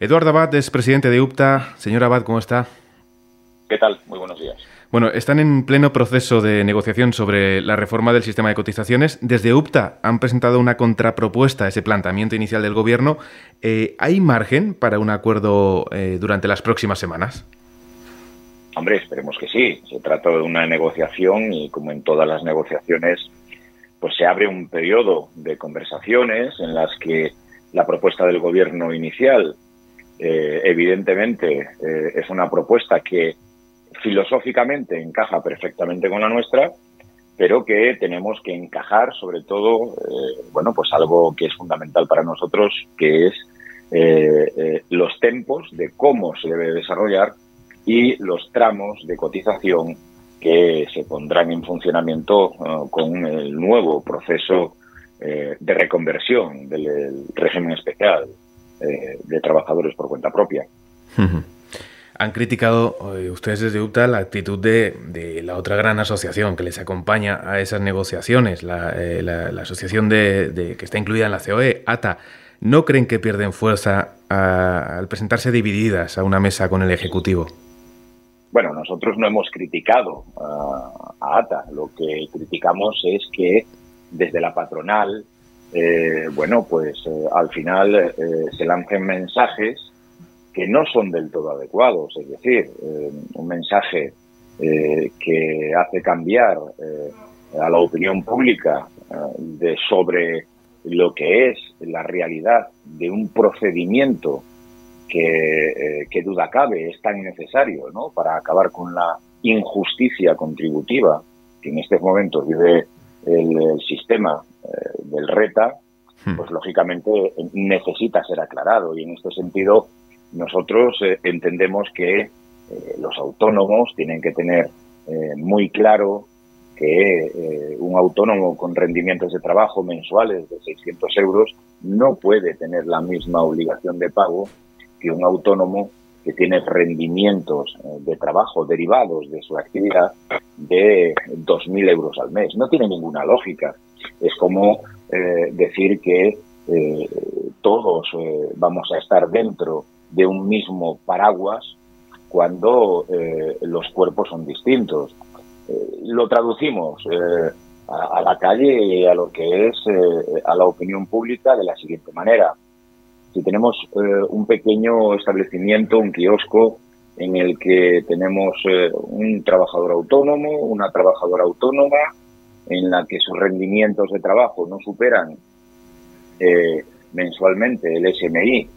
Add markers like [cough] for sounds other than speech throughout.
Eduardo Abad es presidente de UPTA. Señor Abad, ¿cómo está? ¿Qué tal? Muy buenos días. Bueno, están en pleno proceso de negociación sobre la reforma del sistema de cotizaciones. Desde UPTA han presentado una contrapropuesta a ese planteamiento inicial del Gobierno. Eh, ¿Hay margen para un acuerdo eh, durante las próximas semanas? Hombre, esperemos que sí. Se trata de una negociación y como en todas las negociaciones, pues se abre un periodo de conversaciones en las que la propuesta del Gobierno inicial eh, evidentemente es una propuesta que filosóficamente encaja perfectamente con la nuestra, pero que tenemos que encajar sobre todo, eh, bueno, pues algo que es fundamental para nosotros, que es eh, eh, los tempos de cómo se debe desarrollar y los tramos de cotización que se pondrán en funcionamiento con el nuevo proceso de reconversión del régimen especial de trabajadores por cuenta propia. Han criticado eh, ustedes desde UTA la actitud de, la otra gran asociación que les acompaña a esas negociaciones, la, eh, asociación de, que está incluida en la COE, ATA. ¿No creen que pierden fuerza al presentarse divididas a una mesa con el Ejecutivo? Bueno, nosotros no hemos criticado a ATA. Lo que criticamos es que desde la patronal, eh, bueno, pues al final se lancen mensajes que no son del todo adecuados, es decir, eh, un mensaje eh, que hace cambiar eh, a la opinión pública de sobre lo que es la realidad de un procedimiento que, que duda cabe es tan necesario ¿no? para acabar con la injusticia contributiva que en estos momentos vive el, sistema del RETA, hmm. pues lógicamente necesita ser aclarado y en este sentido nosotros eh, entendemos que eh, los autónomos tienen que tener eh, muy claro que un autónomo con rendimientos de trabajo mensuales de 600 euros no puede tener la misma obligación de pago que un autónomo que tiene rendimientos de trabajo derivados de su actividad de 2.000 euros al mes. No tiene ninguna lógica. Es como decir que todos vamos a estar dentro de un mismo paraguas cuando eh, los cuerpos son distintos. Eh, lo traducimos eh, a, la calle y a lo que es a la opinión pública de la siguiente manera. Si tenemos un pequeño establecimiento, un kiosco, en el que tenemos un trabajador autónomo, una trabajadora autónoma, en la que sus rendimientos de trabajo no superan mensualmente el SMI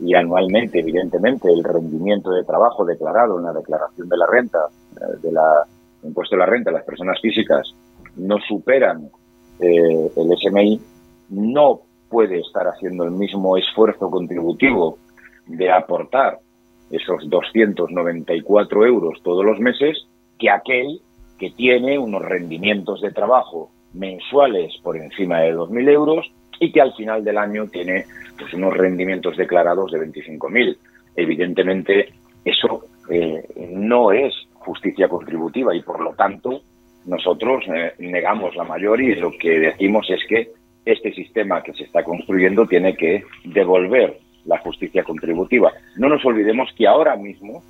y anualmente, evidentemente, el rendimiento de trabajo declarado en la declaración de la renta, eh, de la impuesto de la renta de las personas físicas, no superan eh, el SMI, no puede estar haciendo el mismo esfuerzo contributivo de aportar esos 294 euros todos los meses que aquel que tiene unos rendimientos de trabajo mensuales por encima de 2.000 euros y que al final del año tiene pues, unos rendimientos declarados de 25.000. Evidentemente, eso eh, no es justicia contributiva y, por lo tanto, nosotros eh, negamos la mayoría y lo que decimos es que este sistema que se está construyendo tiene que devolver la justicia contributiva. No nos olvidemos que ahora mismo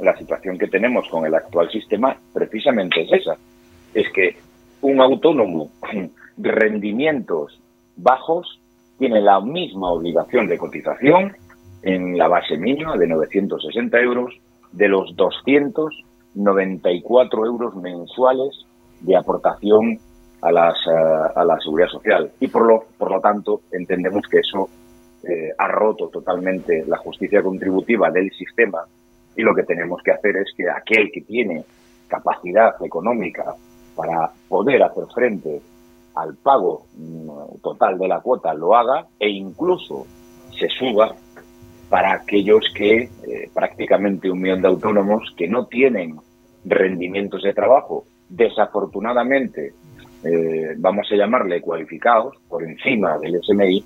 la situación que tenemos con el actual sistema precisamente es esa. Es que un autónomo con [clears throat] rendimientos bajos tiene la misma obligación de cotización en la base mínima de 960 euros de los 294 euros mensuales de aportación eh, a la seguridad social. Y por lo, por lo tanto, entendemos que eso eh, ha roto totalmente la justicia contributiva del sistema y lo que tenemos que hacer es que aquel que tiene capacidad económica para poder hacer frente al pago mm, total de la cuota lo haga e incluso se suba para aquellos que eh, prácticamente un millón de autónomos que no tienen rendimientos de trabajo, desafortunadamente, eh, vamos a llamarle cualificados por encima del SMI,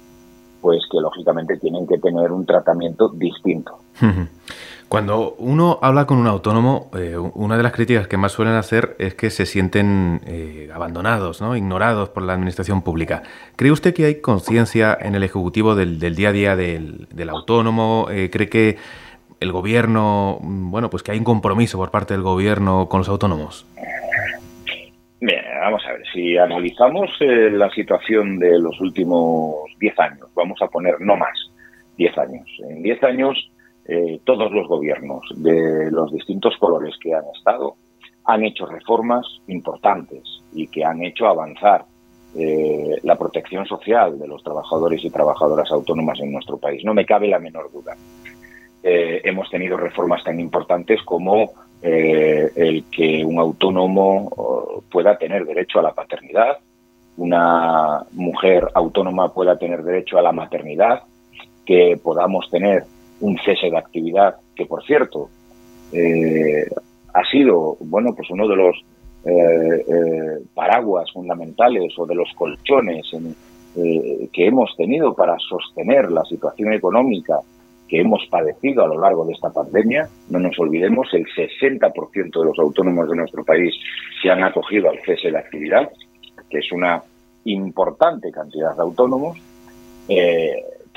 pues que lógicamente tienen que tener un tratamiento distinto. Cuando uno habla con un autónomo, eh, una de las críticas que más suelen hacer es que se sienten eh, abandonados, ¿no? ignorados por la administración pública. ¿Cree usted que hay conciencia en el Ejecutivo del, día a día del, autónomo? Eh, ¿Cree que el gobierno, mm, bueno, pues que hay un compromiso por parte del gobierno con los autónomos? Vamos a ver, si analizamos la situación de los últimos 10 años, vamos a poner no más, 10 años. En 10 años eh, todos los gobiernos de los distintos colores que han estado han hecho reformas importantes y que han hecho avanzar eh, la protección social de los trabajadores y trabajadoras autónomas en nuestro país. No me cabe la menor duda. Eh, hemos tenido reformas tan importantes como el que un autónomo pueda tener derecho a la paternidad, una mujer autónoma pueda tener derecho a la maternidad, que podamos tener un cese de actividad, que por cierto eh, ha sido bueno pues uno de los eh, eh, paraguas fundamentales o de los colchones que hemos tenido para sostener la situación económica que hemos padecido a lo largo de esta pandemia. No nos olvidemos, el 60% de los autónomos de nuestro país se han acogido al cese de actividad, que es una importante cantidad de autónomos.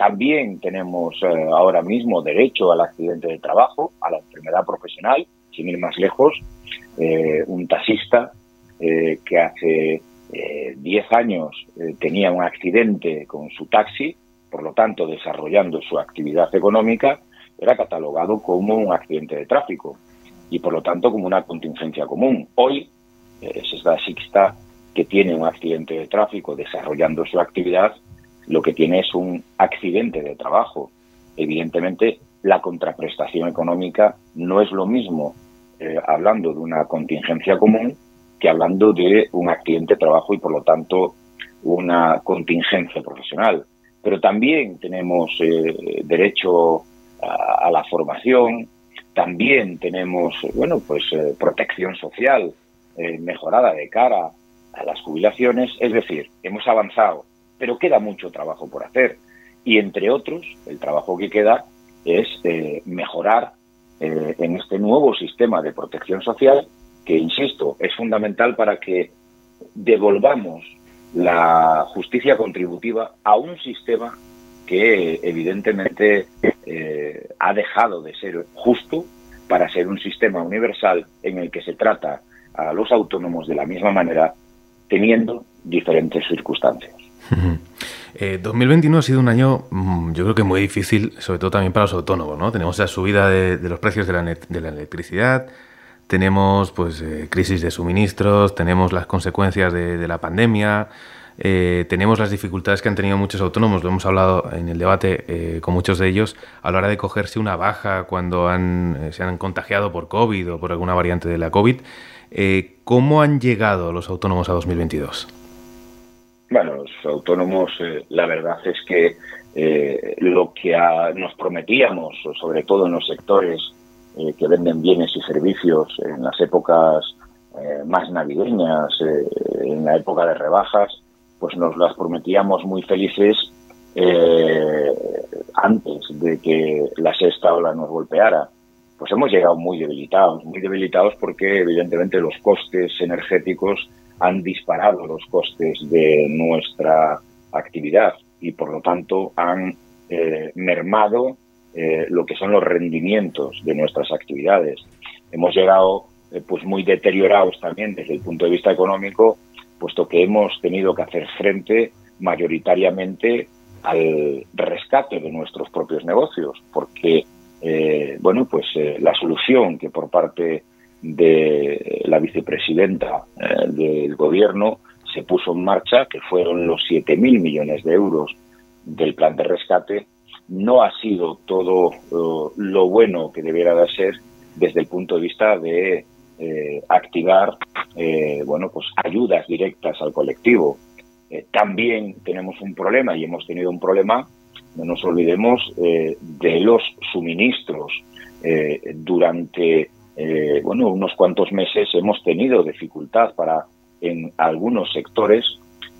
También tenemos eh, ahora mismo derecho al accidente de trabajo, a la enfermedad profesional, sin ir más lejos. Eh, un taxista eh, que hace 10 años tenía un accidente con su taxi, por lo tanto desarrollando su actividad económica, era catalogado como un accidente de tráfico y por lo tanto como una contingencia común. Hoy ese taxista que tiene un accidente de tráfico desarrollando su actividad lo que tiene es un accidente de trabajo. Evidentemente, la contraprestación económica no es lo mismo eh, hablando de una contingencia común que hablando de un accidente de trabajo y, por lo tanto, una contingencia profesional. Pero también tenemos eh, derecho a, la formación, también tenemos, bueno, pues eh, protección social mejorada de cara a las jubilaciones. Es decir, hemos avanzado pero queda mucho trabajo por hacer. Y entre otros, el trabajo que queda es eh, mejorar eh, en este nuevo sistema de protección social, que, insisto, es fundamental para que devolvamos la justicia contributiva a un sistema que evidentemente eh, ha dejado de ser justo para ser un sistema universal en el que se trata a los autónomos de la misma manera, teniendo diferentes circunstancias. 2021 eh, ha sido un año, mm, yo creo que muy difícil, sobre todo también para los autónomos, ¿no? Tenemos la subida de, los precios de la, electricidad, tenemos pues eh, crisis de suministros, tenemos las consecuencias de, la pandemia, eh, tenemos las dificultades que han tenido muchos autónomos, lo hemos hablado en el debate con muchos de ellos, a la hora de cogerse una baja cuando han, se han contagiado por COVID o por alguna variante de la COVID. ¿Cómo han llegado los autónomos a 2022? Bueno, los autónomos, eh, la verdad es que eh, lo que nos prometíamos, sobre todo en los sectores eh, que venden bienes y servicios en las épocas más navideñas, en la época de rebajas, pues nos las prometíamos muy felices antes de que la sexta ola nos golpeara. Pues hemos llegado muy debilitados, muy debilitados porque evidentemente los costes energéticos han disparado los costes de nuestra actividad y por lo tanto han eh, mermado eh, lo que son los rendimientos de nuestras actividades. Hemos llegado eh, pues muy deteriorados también desde el punto de vista económico, puesto que hemos tenido que hacer frente mayoritariamente al rescate de nuestros propios negocios, porque bueno, pues la solución que por parte de la vicepresidenta eh, del gobierno se puso en marcha, que fueron los 7.000 millones de euros del plan de rescate, no ha sido todo eh, lo bueno que debiera de ser desde el punto de vista de eh, activar bueno pues ayudas directas al colectivo. también tenemos un problema y hemos tenido un problema, no nos olvidemos, de los suministros durante eh, bueno, unos cuantos meses hemos tenido dificultad para en algunos sectores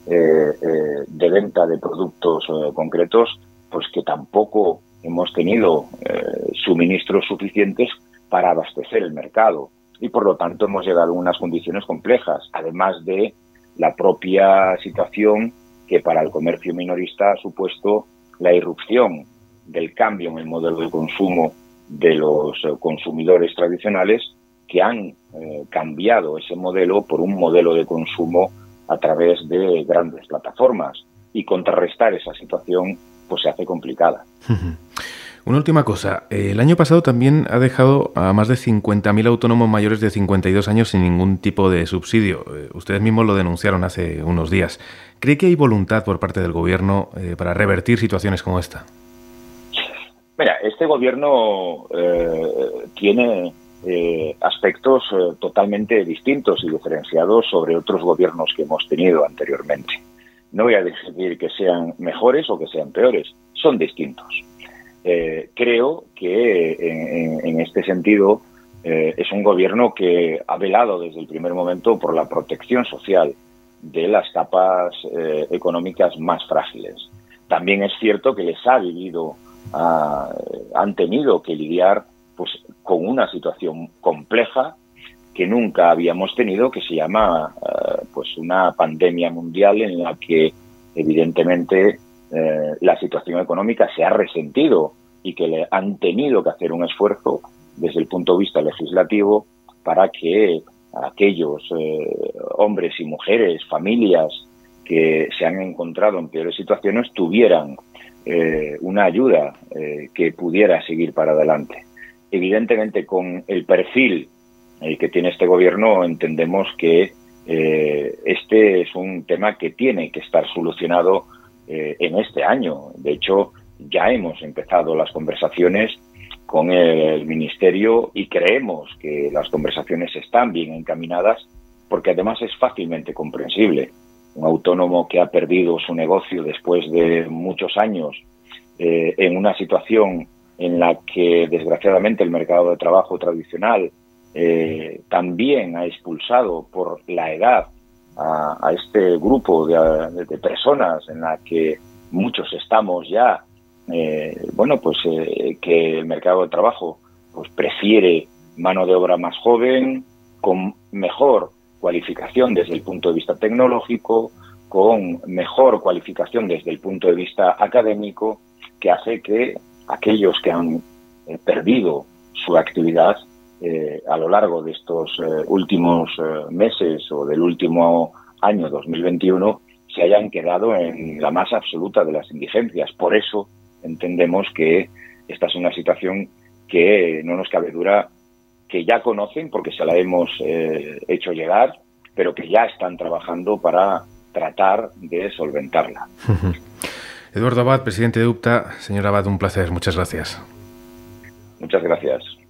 eh, eh, de venta de productos concretos, pues que tampoco hemos tenido suministros suficientes para abastecer el mercado. Y por lo tanto hemos llegado a unas condiciones complejas, además de la propia situación que para el comercio minorista ha supuesto la irrupción del cambio en el modelo de consumo de los eh, consumidores tradicionales que han eh, cambiado ese modelo por un modelo de consumo a través de grandes plataformas y contrarrestar esa situación pues se hace complicada. Una última cosa. El año pasado también ha dejado a más de 50.000 autónomos mayores de 52 años sin ningún tipo de subsidio. Eh, ustedes mismos lo denunciaron hace unos días. ¿Cree que hay voluntad por parte del Gobierno eh, para revertir situaciones como esta? Mira, este Gobierno eh, tiene aspectos totalmente distintos y diferenciados sobre otros gobiernos que hemos tenido anteriormente. No voy a decir que sean mejores o que sean peores, son distintos. Eh, creo que en, este sentido eh, es un gobierno que ha velado desde el primer momento por la protección social de las capas eh, económicas más frágiles. También es cierto que les ha vivido, ah, han tenido que lidiar pues, con una situación compleja que nunca habíamos tenido, que se llama pues una pandemia mundial en la que evidentemente eh, la situación económica se ha resentido y que le han tenido que hacer un esfuerzo desde el punto de vista legislativo para que aquellos eh, hombres y mujeres, familias que se han encontrado en peores situaciones tuvieran eh, una ayuda que pudiera seguir para adelante. Evidentemente, con el perfil que tiene este gobierno, entendemos que este es un tema que tiene que estar solucionado eh, en este año. De hecho, ya hemos empezado las conversaciones con el Ministerio y creemos que las conversaciones están bien encaminadas porque además es fácilmente comprensible. Un autónomo que ha perdido su negocio después de muchos años eh, en una situación en la que desgraciadamente el mercado de trabajo tradicional eh, también ha expulsado por la edad a, este grupo de, personas en la que muchos estamos ya, eh, bueno, pues eh, que el mercado de trabajo pues prefiere mano de obra más joven, con mejor cualificación desde el punto de vista tecnológico, con mejor cualificación desde el punto de vista académico, que hace que aquellos que han perdido su actividad eh, a lo largo de estos eh, últimos eh, meses o del último año 2021 se hayan quedado en la más absoluta de las indigencias. Por eso entendemos que esta es una situación que no nos cabe duda que ya conocen porque se la hemos hecho llegar, pero que ya están trabajando para tratar de solventarla. Eduardo Abad, presidente de UPTA. Señor Abad, un placer. Muchas gracias. Muchas gracias.